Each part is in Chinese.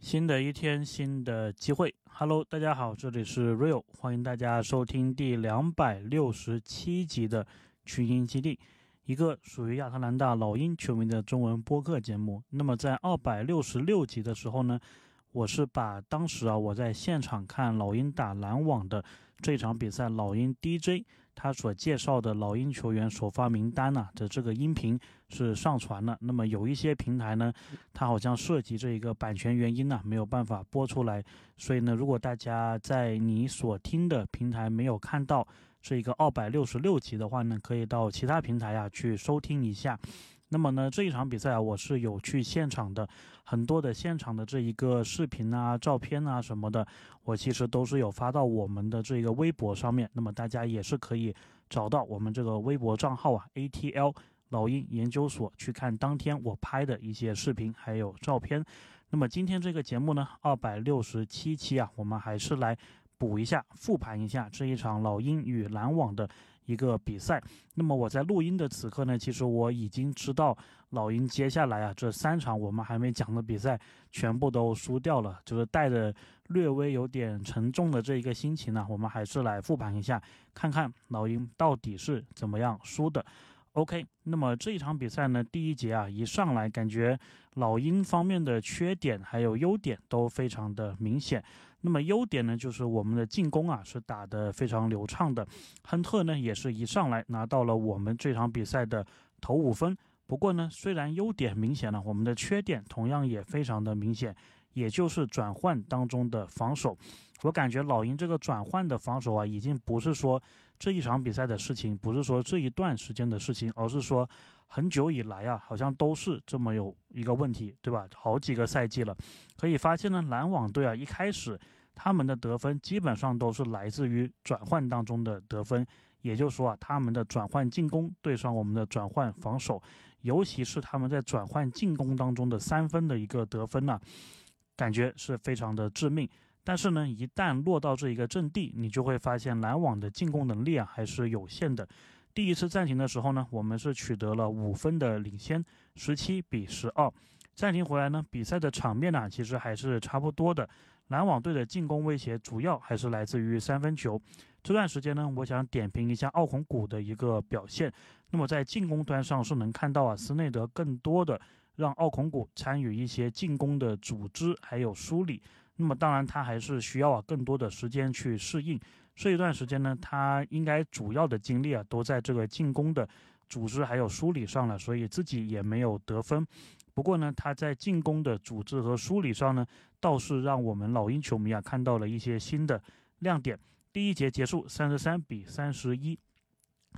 新的一天，新的机会。Hello，大家好，这里是 Real，欢迎大家收听第两百六十七集的群英基地，一个属于亚特兰大老鹰球迷的中文播客节目。那么在二百六十六集的时候呢，我是把当时啊我在现场看老鹰打篮网的这场比赛，老鹰 DJ。他所介绍的老鹰球员首发名单呢的这个音频是上传了，那么有一些平台呢，它好像涉及这一个版权原因呢，没有办法播出来。所以呢，如果大家在你所听的平台没有看到这一个二百六十六集的话呢，可以到其他平台啊去收听一下。那么呢，这一场比赛啊，我是有去现场的，很多的现场的这一个视频啊、照片啊什么的，我其实都是有发到我们的这个微博上面。那么大家也是可以找到我们这个微博账号啊，ATL 老鹰研究所去看当天我拍的一些视频还有照片。那么今天这个节目呢，二百六十七期啊，我们还是来补一下、复盘一下这一场老鹰与篮网的。一个比赛，那么我在录音的此刻呢，其实我已经知道老鹰接下来啊这三场我们还没讲的比赛全部都输掉了，就是带着略微有点沉重的这一个心情呢，我们还是来复盘一下，看看老鹰到底是怎么样输的。OK，那么这一场比赛呢，第一节啊一上来感觉老鹰方面的缺点还有优点都非常的明显。那么优点呢，就是我们的进攻啊是打得非常流畅的，亨特呢也是一上来拿到了我们这场比赛的头五分。不过呢，虽然优点明显了，我们的缺点同样也非常的明显。也就是转换当中的防守，我感觉老鹰这个转换的防守啊，已经不是说这一场比赛的事情，不是说这一段时间的事情，而是说很久以来啊，好像都是这么有一个问题，对吧？好几个赛季了，可以发现呢，篮网队啊，一开始他们的得分基本上都是来自于转换当中的得分，也就是说啊，他们的转换进攻对上我们的转换防守，尤其是他们在转换进攻当中的三分的一个得分呢。感觉是非常的致命，但是呢，一旦落到这一个阵地，你就会发现篮网的进攻能力啊还是有限的。第一次暂停的时候呢，我们是取得了五分的领先，十七比十二。暂停回来呢，比赛的场面呢其实还是差不多的。篮网队的进攻威胁主要还是来自于三分球。这段时间呢，我想点评一下奥孔古的一个表现。那么在进攻端上是能看到啊，斯内德更多的。让奥孔古参与一些进攻的组织还有梳理，那么当然他还是需要啊更多的时间去适应。这一段时间呢，他应该主要的精力啊都在这个进攻的组织还有梳理上了，所以自己也没有得分。不过呢，他在进攻的组织和梳理上呢，倒是让我们老鹰球迷啊看到了一些新的亮点。第一节结束三十三比三十一，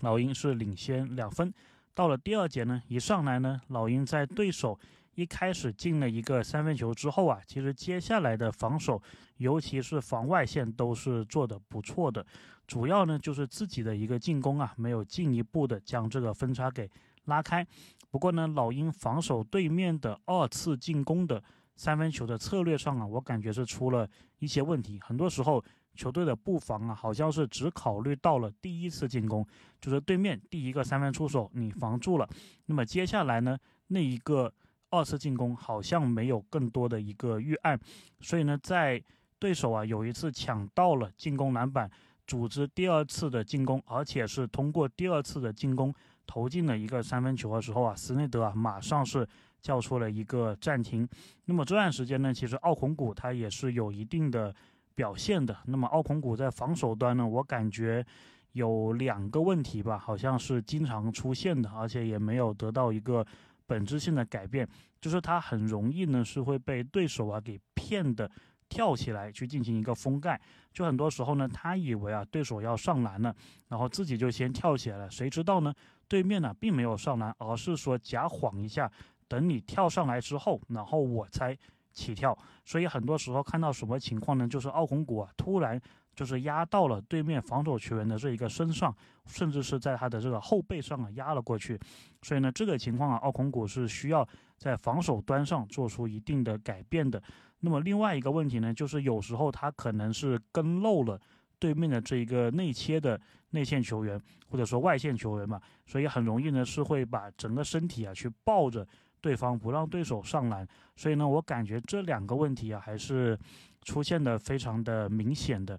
老鹰是领先两分。到了第二节呢，一上来呢，老鹰在对手一开始进了一个三分球之后啊，其实接下来的防守，尤其是防外线都是做的不错的。主要呢就是自己的一个进攻啊，没有进一步的将这个分差给拉开。不过呢，老鹰防守对面的二次进攻的三分球的策略上啊，我感觉是出了一些问题，很多时候。球队的布防啊，好像是只考虑到了第一次进攻，就是对面第一个三分出手你防住了，那么接下来呢，那一个二次进攻好像没有更多的一个预案，所以呢，在对手啊有一次抢到了进攻篮板，组织第二次的进攻，而且是通过第二次的进攻投进了一个三分球的时候啊，斯内德啊马上是叫出了一个暂停。那么这段时间呢，其实奥孔古他也是有一定的。表现的那么，奥孔古在防守端呢，我感觉有两个问题吧，好像是经常出现的，而且也没有得到一个本质性的改变，就是他很容易呢是会被对手啊给骗的，跳起来去进行一个封盖，就很多时候呢，他以为啊对手要上篮了，然后自己就先跳起来了，谁知道呢，对面呢并没有上篮，而是说假晃一下，等你跳上来之后，然后我才。起跳，所以很多时候看到什么情况呢？就是奥孔古啊，突然就是压到了对面防守球员的这一个身上，甚至是在他的这个后背上啊压了过去。所以呢，这个情况啊，奥孔古是需要在防守端上做出一定的改变的。那么另外一个问题呢，就是有时候他可能是跟漏了对面的这一个内切的内线球员，或者说外线球员嘛，所以很容易呢是会把整个身体啊去抱着。对方不让对手上篮，所以呢，我感觉这两个问题啊，还是出现的非常的明显的。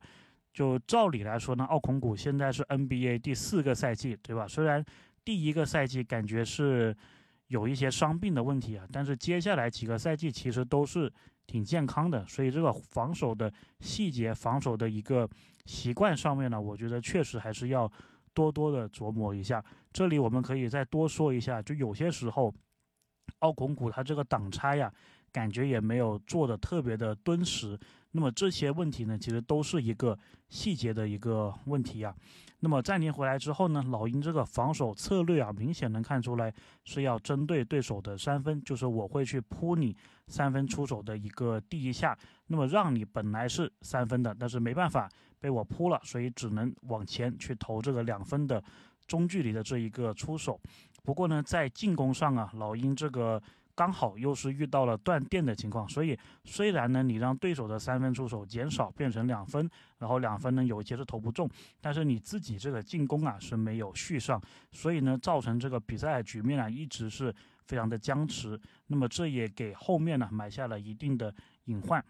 就照理来说呢，奥孔古现在是 NBA 第四个赛季，对吧？虽然第一个赛季感觉是有一些伤病的问题啊，但是接下来几个赛季其实都是挺健康的，所以这个防守的细节、防守的一个习惯上面呢，我觉得确实还是要多多的琢磨一下。这里我们可以再多说一下，就有些时候奥孔古他这个挡拆呀，感觉也没有做的特别的敦实。那么这些问题呢，其实都是一个细节的一个问题啊。那么暂停回来之后呢，老鹰这个防守策略啊，明显能看出来是要针对对手的三分，就是我会去扑你三分出手的一个第一下，那么让你本来是三分的，但是没办法被我扑了，所以只能往前去投这个两分的中距离的这一个出手。不过呢，在进攻上啊，老鹰这个。刚好又是遇到了断电的情况，所以虽然呢，你让对手的三分出手减少变成两分，然后两分呢有一些是投不中，但是你自己这个进攻啊是没有续上，所以呢造成这个比赛局面啊一直是非常的僵持，那么这也给后面呢埋下了一定的隐患。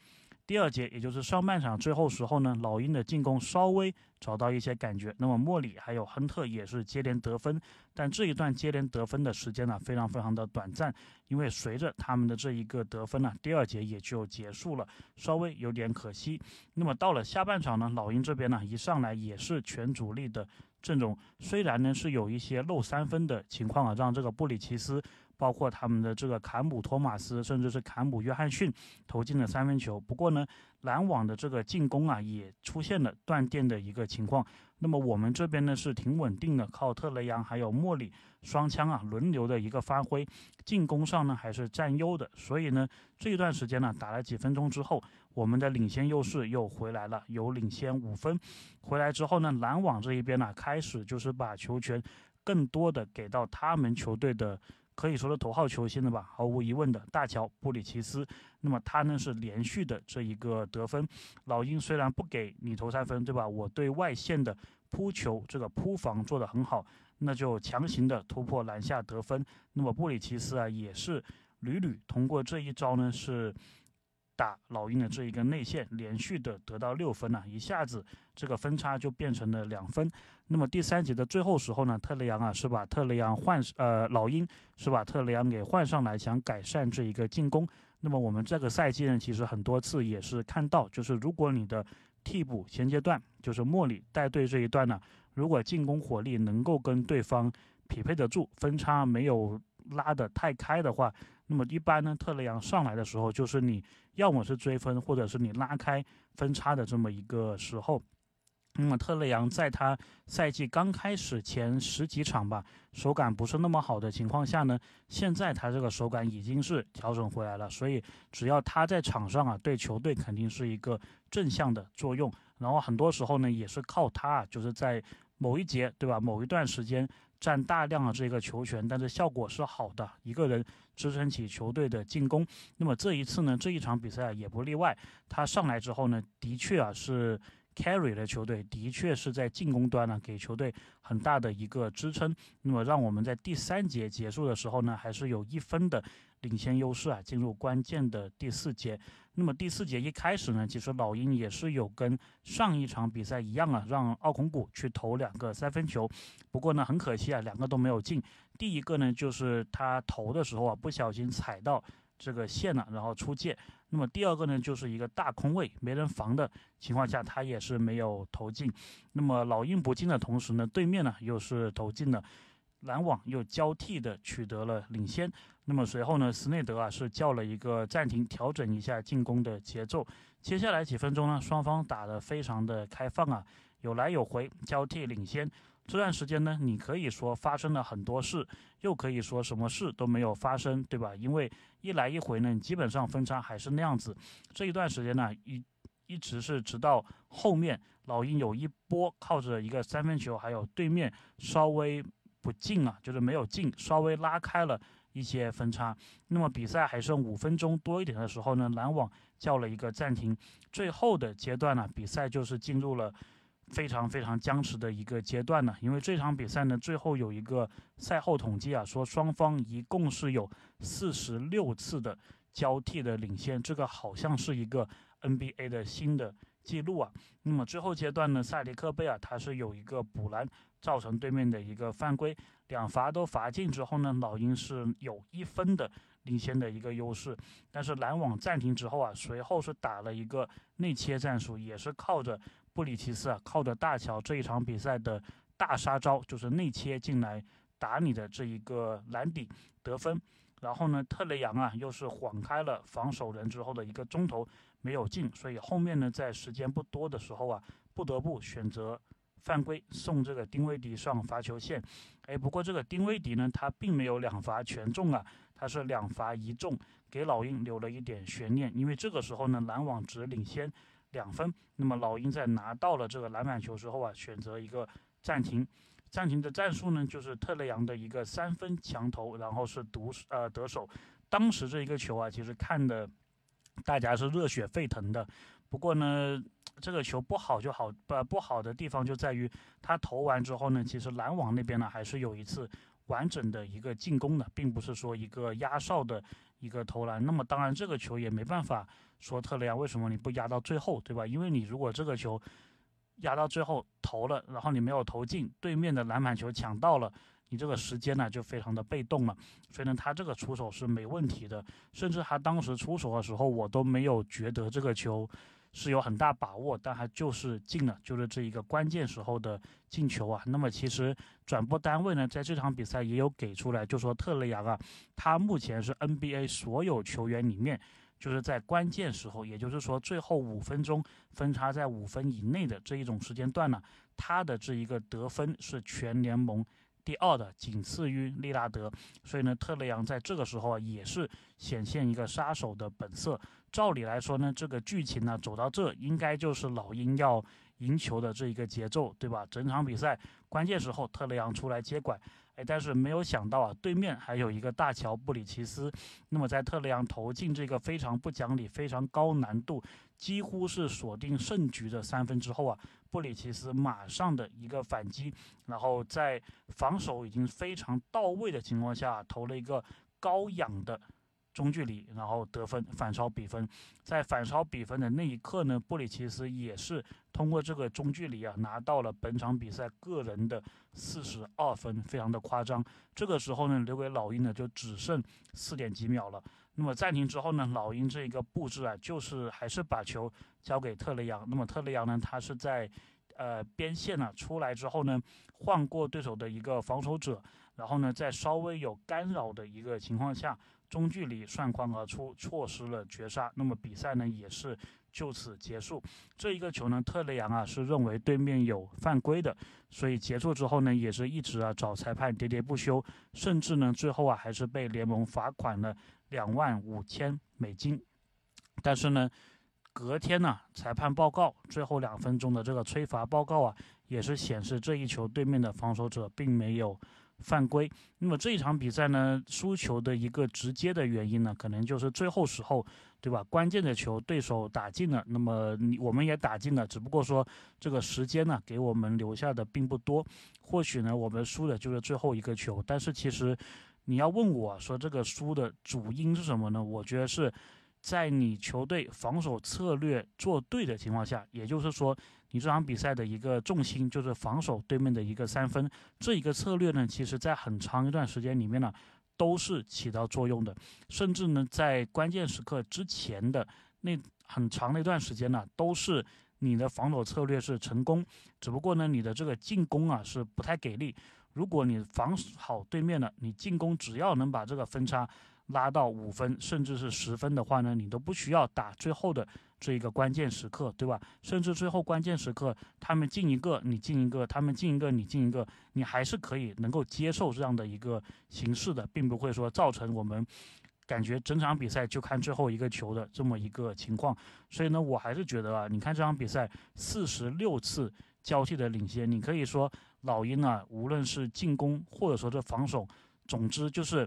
第二节，也就是上半场最后时候呢，老鹰的进攻稍微找到一些感觉。那么莫里还有亨特也是接连得分，但这一段接连得分的时间呢，非常非常的短暂，因为随着他们的这一个得分呢，第二节也就结束了，稍微有点可惜。那么到了下半场呢，老鹰这边呢，一上来也是全主力的阵容，虽然呢是有一些漏三分的情况啊，让这个布里奇斯。包括他们的这个坎姆托马斯，甚至是坎姆约翰逊投进了三分球。不过呢，篮网的这个进攻啊，也出现了断电的一个情况。那么我们这边呢是挺稳定的，靠特雷杨还有莫里双枪啊轮流的一个发挥，进攻上呢还是占优的。所以呢，这一段时间呢打了几分钟之后，我们的领先优势又回来了，有领先五分。回来之后呢，篮网这一边呢开始就是把球权更多的给到他们球队的。可以说是头号球星了吧，毫无疑问的大乔布里奇斯。那么他呢是连续的这一个得分。老鹰虽然不给你投三分，对吧？我对外线的扑球这个扑防做得很好，那就强行的突破篮下得分。那么布里奇斯啊也是屡屡通过这一招呢是。打老鹰的这一个内线，连续的得到六分了，一下子这个分差就变成了两分。那么第三节的最后时候呢，特雷杨啊是把特雷杨换呃老鹰是把特雷杨给换上来，想改善这一个进攻。那么我们这个赛季呢，其实很多次也是看到，就是如果你的替补衔接段就是莫里带队这一段呢，如果进攻火力能够跟对方匹配得住，分差没有拉得太开的话。那么一般呢，特雷杨上来的时候，就是你要么是追分，或者是你拉开分差的这么一个时候。那么特雷杨在他赛季刚开始前十几场吧，手感不是那么好的情况下呢，现在他这个手感已经是调整回来了。所以只要他在场上啊，对球队肯定是一个正向的作用。然后很多时候呢，也是靠他，啊就是在某一节，对吧？某一段时间。占大量的这个球权，但是效果是好的，一个人支撑起球队的进攻。那么这一次呢，这一场比赛也不例外。他上来之后呢，的确啊是 carry 的球队，的确是在进攻端呢给球队很大的一个支撑。那么让我们在第三节结束的时候呢，还是有一分的。领先优势啊，进入关键的第四节。那么第四节一开始呢，其实老鹰也是有跟上一场比赛一样啊，让奥孔古去投两个三分球。不过呢，很可惜啊，两个都没有进。第一个呢，就是他投的时候啊，不小心踩到这个线了，然后出界。那么第二个呢，就是一个大空位，没人防的情况下，他也是没有投进。那么老鹰不进的同时呢，对面呢又是投进了。篮网又交替的取得了领先，那么随后呢，斯内德啊是叫了一个暂停，调整一下进攻的节奏。接下来几分钟呢，双方打得非常的开放啊，有来有回，交替领先。这段时间呢，你可以说发生了很多事，又可以说什么事都没有发生，对吧？因为一来一回呢，基本上分差还是那样子。这一段时间呢，一一直是直到后面老鹰有一波靠着一个三分球，还有对面稍微。不进啊，就是没有进，稍微拉开了一些分差。那么比赛还剩五分钟多一点的时候呢，篮网叫了一个暂停。最后的阶段呢，比赛就是进入了非常非常僵持的一个阶段呢。因为这场比赛呢，最后有一个赛后统计啊，说双方一共是有四十六次的交替的领先，这个好像是一个 NBA 的新的记录啊。那么最后阶段呢，塞迪克贝尔他是有一个补篮，造成对面的一个犯规，两罚都罚进之后呢，老鹰是有一分的。领先的一个优势，但是篮网暂停之后啊，随后是打了一个内切战术，也是靠着布里奇斯啊，靠着大乔这一场比赛的大杀招，就是内切进来打你的这一个篮底得分。然后呢，特雷杨啊，又是晃开了防守人之后的一个中投没有进，所以后面呢，在时间不多的时候啊，不得不选择犯规送这个丁威迪上罚球线。哎，不过这个丁威迪呢，他并没有两罚全中啊。他是两罚一中，给老鹰留了一点悬念，因为这个时候呢，篮网只领先两分。那么老鹰在拿到了这个篮板球之后啊，选择一个暂停，暂停的战术呢，就是特雷杨的一个三分强投，然后是独呃得手。当时这一个球啊，其实看的大家是热血沸腾的。不过呢，这个球不好就好，不不好的地方就在于他投完之后呢，其实篮网那边呢还是有一次。完整的一个进攻的，并不是说一个压哨的一个投篮。那么当然，这个球也没办法说特雷杨为什么你不压到最后，对吧？因为你如果这个球压到最后投了，然后你没有投进，对面的篮板球抢到了，你这个时间呢就非常的被动了。所以呢，他这个出手是没问题的，甚至他当时出手的时候，我都没有觉得这个球。是有很大把握，但还就是进了，就是这一个关键时候的进球啊。那么其实转播单位呢，在这场比赛也有给出来，就说特雷杨啊，他目前是 NBA 所有球员里面，就是在关键时候，也就是说最后五分钟分差在五分以内的这一种时间段呢，他的这一个得分是全联盟。第二的仅次于利拉德，所以呢，特雷杨在这个时候啊也是显现一个杀手的本色。照理来说呢，这个剧情呢走到这，应该就是老鹰要赢球的这一个节奏，对吧？整场比赛关键时候，特雷杨出来接管。哎，但是没有想到啊，对面还有一个大乔布里奇斯。那么在特雷杨投进这个非常不讲理、非常高难度、几乎是锁定胜局的三分之后啊，布里奇斯马上的一个反击，然后在防守已经非常到位的情况下，投了一个高仰的。中距离，然后得分反超比分，在反超比分的那一刻呢，布里奇斯也是通过这个中距离啊，拿到了本场比赛个人的四十二分，非常的夸张。这个时候呢，留给老鹰呢就只剩四点几秒了。那么暂停之后呢，老鹰这一个布置啊，就是还是把球交给特雷杨。那么特雷杨呢，他是在呃边线呢出来之后呢，换过对手的一个防守者，然后呢，在稍微有干扰的一个情况下。中距离涮筐而出，错失了绝杀。那么比赛呢也是就此结束。这一个球呢，特雷杨啊是认为对面有犯规的，所以结束之后呢，也是一直啊找裁判喋喋不休，甚至呢最后啊还是被联盟罚款了两万五千美金。但是呢，隔天呢裁判报告最后两分钟的这个吹罚报告啊，也是显示这一球对面的防守者并没有。犯规，那么这一场比赛呢，输球的一个直接的原因呢，可能就是最后时候，对吧？关键的球对手打进了，那么你我们也打进了，只不过说这个时间呢，给我们留下的并不多。或许呢，我们输的就是最后一个球，但是其实你要问我说这个输的主因是什么呢？我觉得是在你球队防守策略做对的情况下，也就是说。你这场比赛的一个重心就是防守对面的一个三分，这一个策略呢，其实在很长一段时间里面呢，都是起到作用的，甚至呢，在关键时刻之前的那很长的一段时间呢，都是你的防守策略是成功，只不过呢，你的这个进攻啊是不太给力。如果你防好对面了，你进攻只要能把这个分差。拉到五分甚至是十分的话呢，你都不需要打最后的这一个关键时刻，对吧？甚至最后关键时刻，他们进一个你进一个，他们进一个你进一个，你还是可以能够接受这样的一个形式的，并不会说造成我们感觉整场比赛就看最后一个球的这么一个情况。所以呢，我还是觉得啊，你看这场比赛四十六次交替的领先，你可以说老鹰啊，无论是进攻或者说这防守，总之就是。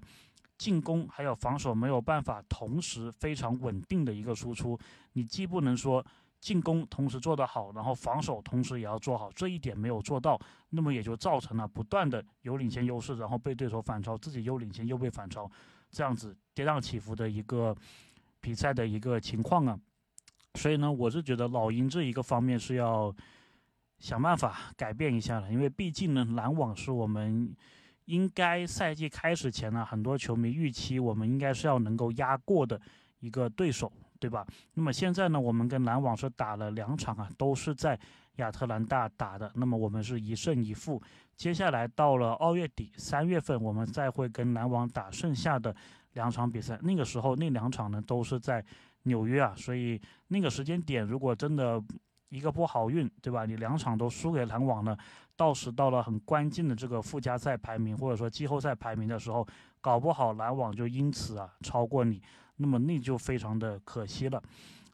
进攻还有防守没有办法同时非常稳定的一个输出，你既不能说进攻同时做得好，然后防守同时也要做好，这一点没有做到，那么也就造成了不断的有领先优势，然后被对手反超，自己又领先又被反超，这样子跌宕起伏的一个比赛的一个情况啊。所以呢，我是觉得老鹰这一个方面是要想办法改变一下了，因为毕竟呢，篮网是我们应该赛季开始前呢，很多球迷预期我们应该是要能够压过的一个对手。对吧？那么现在呢，我们跟篮网是打了两场啊，都是在亚特兰大打的。那么我们是一胜一负。接下来到了二月底三月份，我们再会跟篮网打剩下的两场比赛。那个时候那两场呢都是在纽约啊，所以那个时间点如果真的一个不好运，对吧？你两场都输给篮网了，到时到了很关键的这个附加赛排名或者说季后赛排名的时候，搞不好篮网就因此啊超过你。那么那就非常的可惜了。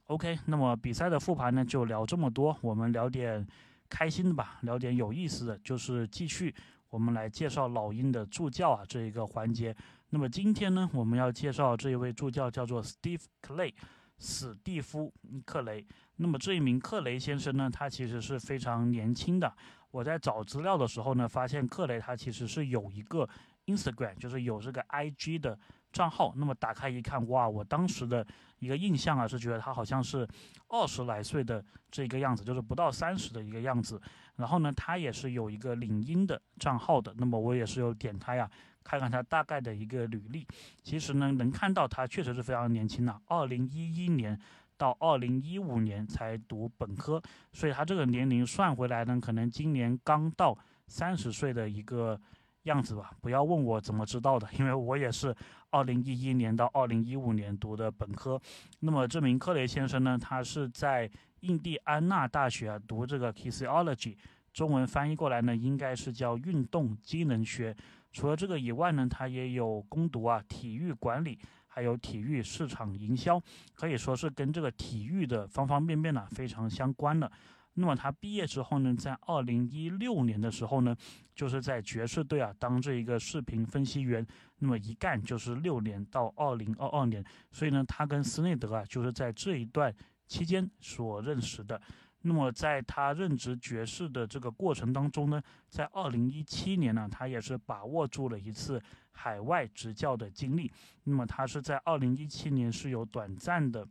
OK，那么比赛的复盘呢就聊这么多，我们聊点开心的吧，聊点有意思的，就是继续我们来介绍老鹰的助教啊这一个环节。那么今天呢，我们要介绍这一位助教叫做 Steve Clay，史蒂夫克雷。那么这一名克雷先生呢，他其实是非常年轻的。我在找资料的时候呢，发现克雷他其实是有一个 Instagram，就是有这个 IG 的。账号，那么打开一看，哇！我当时的一个印象啊，是觉得他好像是二十来岁的这个样子，就是不到三十的一个样子。然后呢，他也是有一个领英的账号的，那么我也是有点开啊，看看他大概的一个履历。其实呢，能看到他确实是非常年轻的，二零一一年到二零一五年才读本科，所以他这个年龄算回来呢，可能今年刚到三十岁的一个。样子吧，不要问我怎么知道的，因为我也是二零一一年到二零一五年读的本科。那么这名克雷先生呢，他是在印第安纳大学啊读这个 Physiology，中文翻译过来呢应该是叫运动机能学。除了这个以外呢，他也有攻读啊体育管理，还有体育市场营销，可以说是跟这个体育的方方面面呢非常相关的。那么他毕业之后呢，在二零一六年的时候呢，就是在爵士队啊当这一个视频分析员，那么一干就是六年到二零二二年，所以呢，他跟斯内德啊就是在这一段期间所认识的。那么在他任职爵士的这个过程当中呢，在二零一七年呢，他也是把握住了一次海外执教的经历。那么他是在二零一七年是有短暂的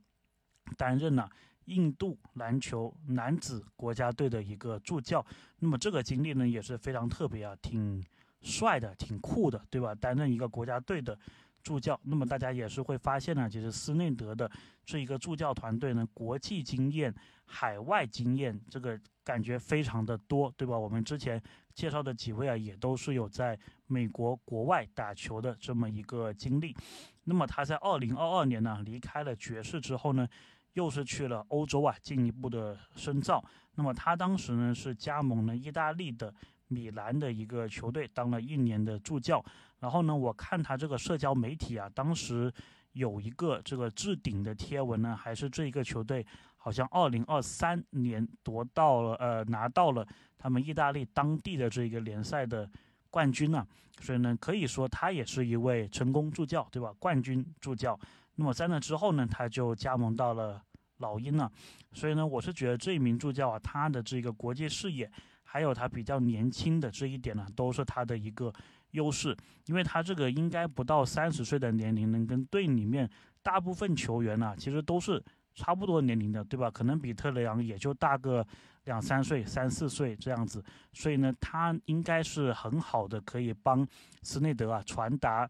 担任了。印度篮球男子国家队的一个助教，那么这个经历呢也是非常特别啊，挺帅的，挺酷的，对吧？担任一个国家队的助教，那么大家也是会发现呢，其实斯内德的这一个助教团队呢，国际经验、海外经验，这个感觉非常的多，对吧？我们之前介绍的几位啊，也都是有在美国国外打球的这么一个经历。那么他在二零二二年呢离开了爵士之后呢。又是去了欧洲啊，进一步的深造。那么他当时呢是加盟了意大利的米兰的一个球队，当了一年的助教。然后呢，我看他这个社交媒体啊，当时有一个这个置顶的贴文呢，还是这一个球队好像二零二三年夺到了呃拿到了他们意大利当地的这个联赛的冠军呢。所以呢，可以说他也是一位成功助教，对吧？冠军助教。那么在那之后呢，他就加盟到了老鹰了。所以呢，我是觉得这一名助教啊，他的这个国际视野，还有他比较年轻的这一点呢，都是他的一个优势。因为他这个应该不到三十岁的年龄，能跟队里面大部分球员呢，其实都是差不多年龄的，对吧？可能比特雷杨也就大个两三岁、三四岁这样子。所以呢，他应该是很好的，可以帮斯内德啊传达。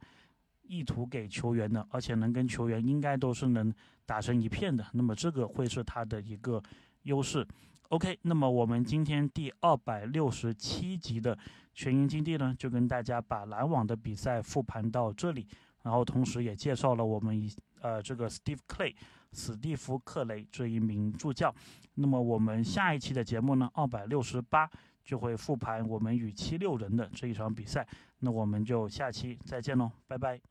意图给球员的，而且能跟球员应该都是能打成一片的，那么这个会是他的一个优势。OK，那么我们今天第二百六十七集的全英金地呢，就跟大家把篮网的比赛复盘到这里，然后同时也介绍了我们一呃这个 Steve Clay 史蒂夫克雷这一名助教。那么我们下一期的节目呢，二百六十八就会复盘我们与七六人的这一场比赛。那我们就下期再见喽，拜拜。